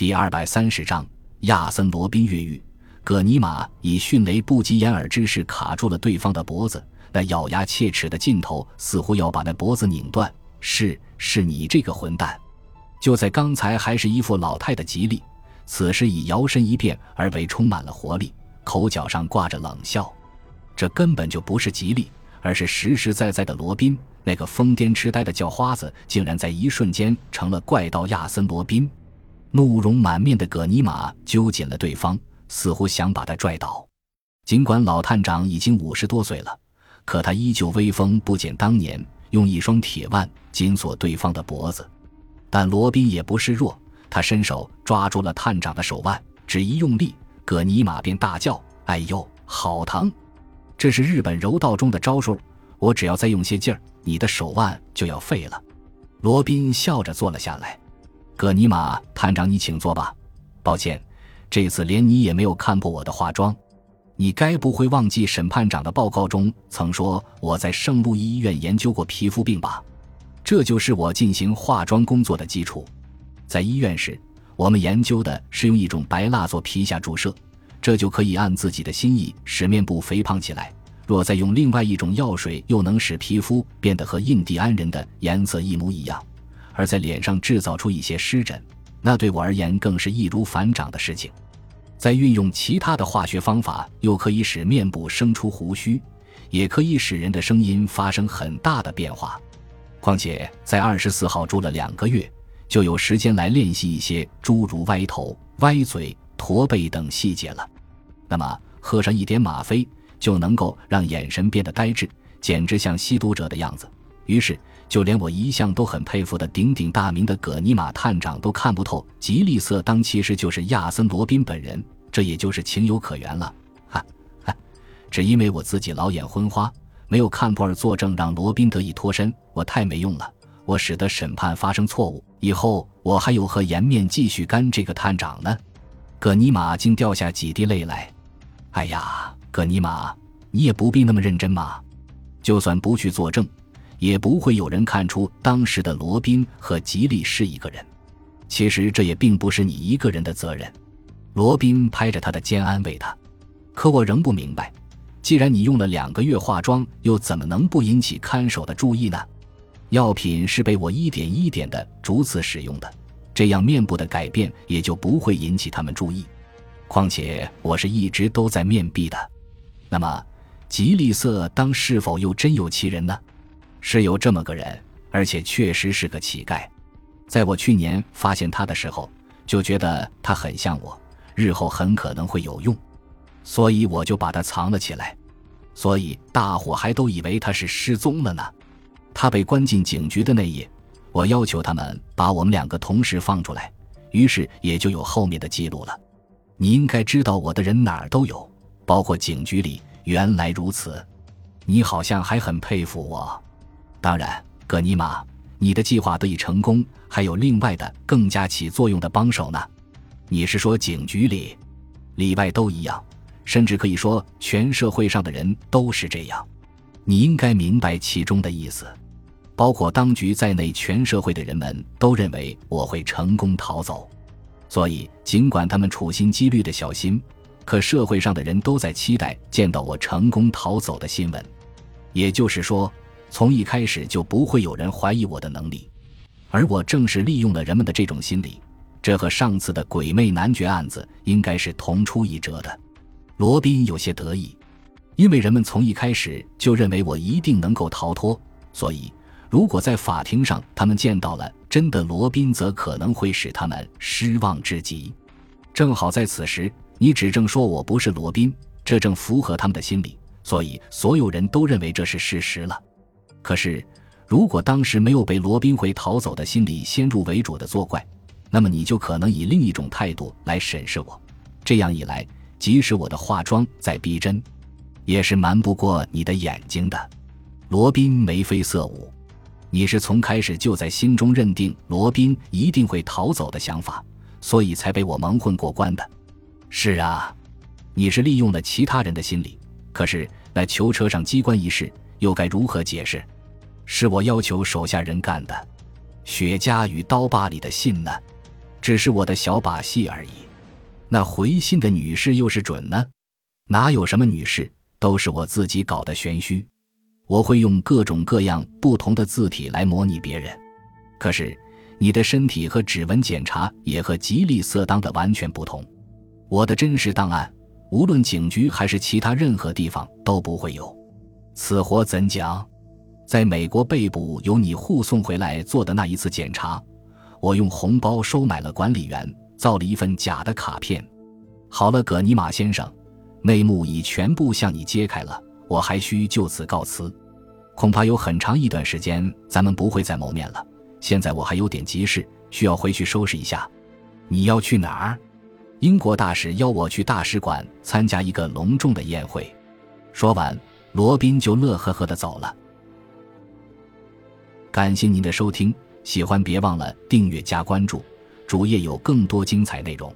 第二百三十章亚森·罗宾越狱。葛尼玛以迅雷不及掩耳之势卡住了对方的脖子，那咬牙切齿的劲头似乎要把那脖子拧断。是，是你这个混蛋！就在刚才还是一副老态的吉利，此时已摇身一变而为充满了活力，口角上挂着冷笑。这根本就不是吉利，而是实实在在的罗宾。那个疯癫痴呆的叫花子，竟然在一瞬间成了怪盗亚森·罗宾。怒容满面的葛尼玛揪紧了对方。似乎想把他拽倒，尽管老探长已经五十多岁了，可他依旧威风不减当年，用一双铁腕紧锁对方的脖子。但罗宾也不示弱，他伸手抓住了探长的手腕，只一用力，葛尼玛便大叫：“哎呦，好疼！”这是日本柔道中的招数，我只要再用些劲儿，你的手腕就要废了。罗宾笑着坐了下来。葛尼玛探长，你请坐吧。抱歉。这次连你也没有看破我的化妆，你该不会忘记审判长的报告中曾说我在圣路易医院研究过皮肤病吧？这就是我进行化妆工作的基础。在医院时，我们研究的是用一种白蜡做皮下注射，这就可以按自己的心意使面部肥胖起来。若再用另外一种药水，又能使皮肤变得和印第安人的颜色一模一样，而在脸上制造出一些湿疹。那对我而言更是易如反掌的事情。再运用其他的化学方法，又可以使面部生出胡须，也可以使人的声音发生很大的变化。况且在二十四号住了两个月，就有时间来练习一些诸如歪头、歪嘴、驼背等细节了。那么喝上一点吗啡，就能够让眼神变得呆滞，简直像吸毒者的样子。于是。就连我一向都很佩服的鼎鼎大名的葛尼玛探长都看不透吉利瑟当其实就是亚森罗宾本人，这也就是情有可原了。哈，哈，只因为我自己老眼昏花，没有看破尔作证，让罗宾得以脱身，我太没用了，我使得审判发生错误。以后我还有何颜面继续干这个探长呢？葛尼玛竟掉下几滴泪来。哎呀，葛尼玛，你也不必那么认真嘛，就算不去作证。也不会有人看出当时的罗宾和吉利是一个人。其实这也并不是你一个人的责任。罗宾拍着他的肩安慰他。可我仍不明白，既然你用了两个月化妆，又怎么能不引起看守的注意呢？药品是被我一点一点的逐次使用的，这样面部的改变也就不会引起他们注意。况且我是一直都在面壁的。那么，吉利色当是否又真有其人呢？是有这么个人，而且确实是个乞丐。在我去年发现他的时候，就觉得他很像我，日后很可能会有用，所以我就把他藏了起来。所以大伙还都以为他是失踪了呢。他被关进警局的那夜，我要求他们把我们两个同时放出来，于是也就有后面的记录了。你应该知道我的人哪儿都有，包括警局里。原来如此，你好像还很佩服我。当然，葛尼玛，你的计划得以成功，还有另外的更加起作用的帮手呢。你是说警局里，里外都一样，甚至可以说全社会上的人都是这样。你应该明白其中的意思，包括当局在内，全社会的人们都认为我会成功逃走。所以，尽管他们处心积虑的小心，可社会上的人都在期待见到我成功逃走的新闻。也就是说。从一开始就不会有人怀疑我的能力，而我正是利用了人们的这种心理。这和上次的鬼魅男爵案子应该是同出一辙的。罗宾有些得意，因为人们从一开始就认为我一定能够逃脱，所以如果在法庭上他们见到了真的罗宾，则可能会使他们失望至极。正好在此时，你指证说我不是罗宾，这正符合他们的心理，所以所有人都认为这是事实了。可是，如果当时没有被罗宾会逃走的心理先入为主的作怪，那么你就可能以另一种态度来审视我。这样一来，即使我的化妆再逼真，也是瞒不过你的眼睛的。罗宾眉飞色舞，你是从开始就在心中认定罗宾一定会逃走的想法，所以才被我蒙混过关的。是啊，你是利用了其他人的心理。可是那囚车上机关一事。又该如何解释？是我要求手下人干的。雪茄与刀疤里的信呢？只是我的小把戏而已。那回信的女士又是准呢？哪有什么女士，都是我自己搞的玄虚。我会用各种各样不同的字体来模拟别人。可是你的身体和指纹检查也和吉利色当的完全不同。我的真实档案，无论警局还是其他任何地方都不会有。此活怎讲？在美国被捕由你护送回来做的那一次检查，我用红包收买了管理员，造了一份假的卡片。好了，葛尼玛先生，内幕已全部向你揭开了，我还需就此告辞。恐怕有很长一段时间咱们不会再谋面了。现在我还有点急事，需要回去收拾一下。你要去哪儿？英国大使邀我去大使馆参加一个隆重的宴会。说完，罗宾就乐呵呵的走了。感谢您的收听，喜欢别忘了订阅加关注，主页有更多精彩内容。